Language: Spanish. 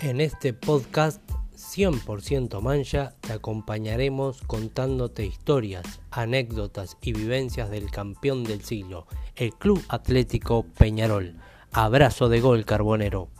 En este podcast 100% mancha te acompañaremos contándote historias, anécdotas y vivencias del campeón del siglo, el Club Atlético Peñarol. Abrazo de gol carbonero.